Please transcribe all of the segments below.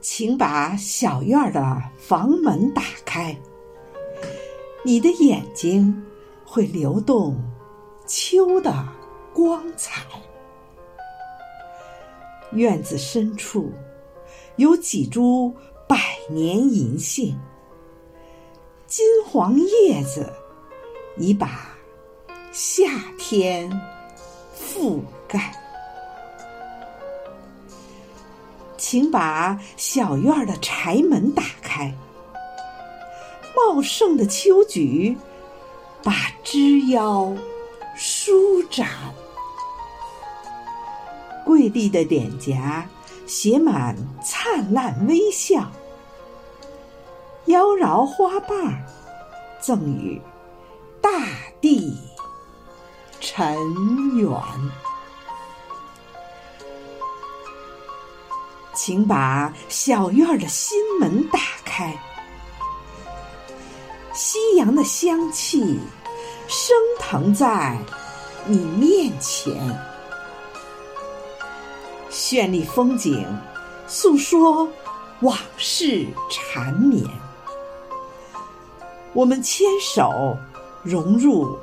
请把小院的房门打开，你的眼睛会流动秋的光彩。院子深处有几株百年银杏，金黄叶子已把夏天覆盖。请把小院的柴门打开，茂盛的秋菊把枝腰舒展，跪地的脸颊写满灿烂微笑，妖娆花瓣赠予大地尘缘。请把小院的心门打开，夕阳的香气升腾在你面前，绚丽风景诉说往事缠绵。我们牵手融入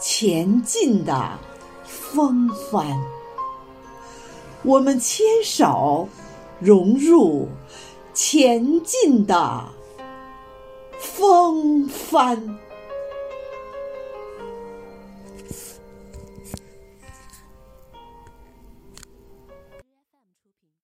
前进的风帆，我们牵手。融入前进的风帆。